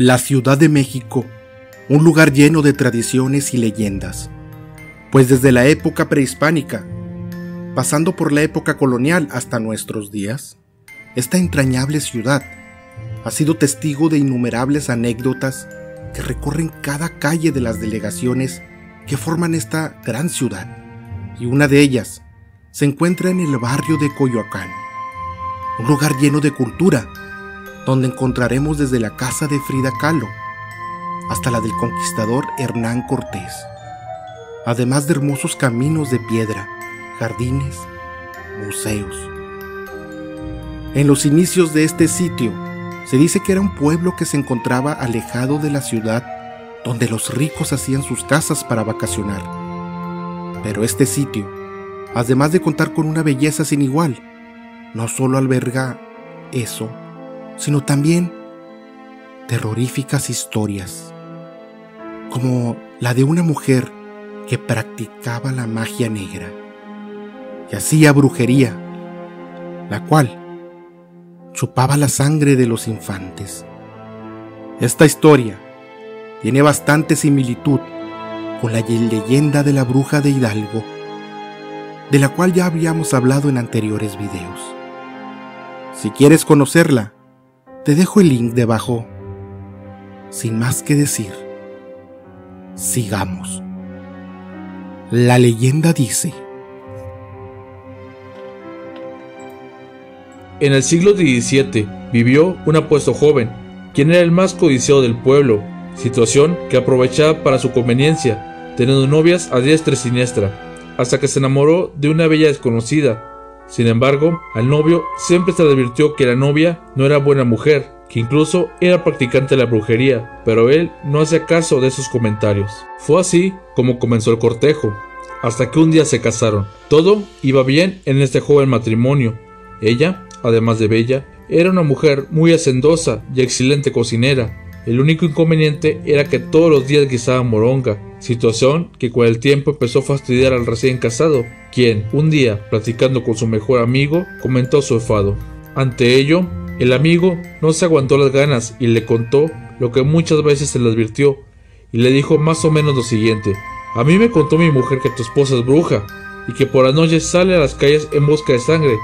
La Ciudad de México, un lugar lleno de tradiciones y leyendas, pues desde la época prehispánica, pasando por la época colonial hasta nuestros días, esta entrañable ciudad ha sido testigo de innumerables anécdotas que recorren cada calle de las delegaciones que forman esta gran ciudad, y una de ellas se encuentra en el barrio de Coyoacán, un lugar lleno de cultura, donde encontraremos desde la casa de Frida Kahlo hasta la del conquistador Hernán Cortés, además de hermosos caminos de piedra, jardines, museos. En los inicios de este sitio, se dice que era un pueblo que se encontraba alejado de la ciudad donde los ricos hacían sus casas para vacacionar. Pero este sitio además de contar con una belleza sin igual, no solo alberga eso, sino también terroríficas historias, como la de una mujer que practicaba la magia negra y hacía brujería, la cual chupaba la sangre de los infantes. Esta historia tiene bastante similitud con la leyenda de la bruja de Hidalgo de la cual ya habíamos hablado en anteriores videos. Si quieres conocerla, te dejo el link debajo. Sin más que decir, sigamos. La leyenda dice, En el siglo XVII vivió un apuesto joven, quien era el más codiciado del pueblo, situación que aprovechaba para su conveniencia, teniendo novias a diestra y siniestra, hasta que se enamoró de una bella desconocida. Sin embargo, al novio siempre se advirtió que la novia no era buena mujer, que incluso era practicante de la brujería, pero él no hacía caso de esos comentarios. Fue así como comenzó el cortejo, hasta que un día se casaron. Todo iba bien en este joven matrimonio. Ella, además de bella, era una mujer muy hacendosa y excelente cocinera. El único inconveniente era que todos los días guisaba moronga, situación que con el tiempo empezó a fastidiar al recién casado, quien, un día, platicando con su mejor amigo, comentó su enfado. Ante ello, el amigo no se aguantó las ganas y le contó lo que muchas veces se le advirtió, y le dijo más o menos lo siguiente. A mí me contó mi mujer que tu esposa es bruja, y que por la noche sale a las calles en busca de sangre,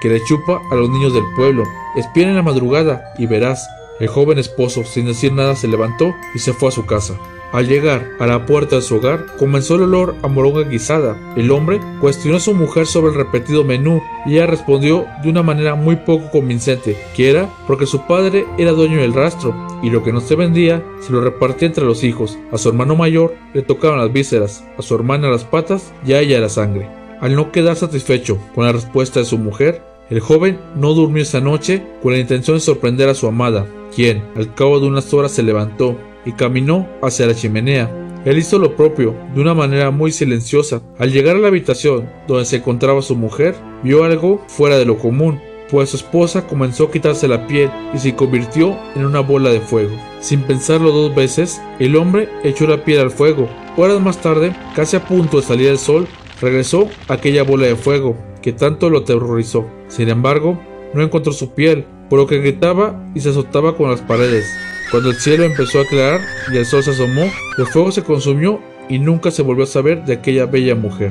que le chupa a los niños del pueblo. Espera en la madrugada y verás. El joven esposo, sin decir nada, se levantó y se fue a su casa. Al llegar a la puerta de su hogar, comenzó el olor a moronga guisada. El hombre cuestionó a su mujer sobre el repetido menú y ella respondió de una manera muy poco convincente, que era porque su padre era dueño del rastro y lo que no se vendía se lo repartía entre los hijos. A su hermano mayor le tocaban las vísceras, a su hermana las patas y a ella la sangre. Al no quedar satisfecho con la respuesta de su mujer, el joven no durmió esa noche con la intención de sorprender a su amada, quien, al cabo de unas horas, se levantó y caminó hacia la chimenea. Él hizo lo propio, de una manera muy silenciosa. Al llegar a la habitación donde se encontraba su mujer, vio algo fuera de lo común, pues su esposa comenzó a quitarse la piel y se convirtió en una bola de fuego. Sin pensarlo dos veces, el hombre echó la piel al fuego. Horas más tarde, casi a punto de salir el sol, regresó aquella bola de fuego que tanto lo aterrorizó. Sin embargo, no encontró su piel, por lo que gritaba y se azotaba con las paredes. Cuando el cielo empezó a aclarar y el sol se asomó, el fuego se consumió y nunca se volvió a saber de aquella bella mujer.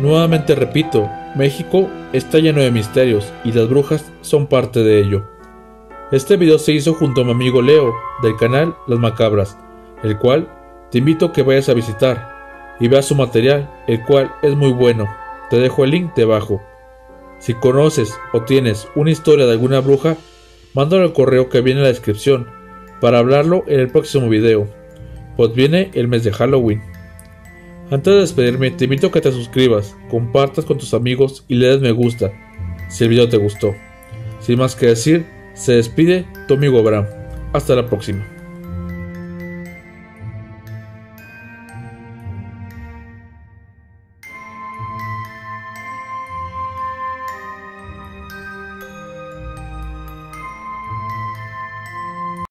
Nuevamente repito, México está lleno de misterios y las brujas son parte de ello. Este video se hizo junto a mi amigo Leo del canal Las Macabras, el cual te invito a que vayas a visitar y veas su material, el cual es muy bueno. Te dejo el link debajo. Si conoces o tienes una historia de alguna bruja, mándalo al correo que viene en la descripción para hablarlo en el próximo video, pues viene el mes de Halloween. Antes de despedirme, te invito a que te suscribas, compartas con tus amigos y le des me gusta si el video te gustó. Sin más que decir, se despide tu amigo Abraham. Hasta la próxima.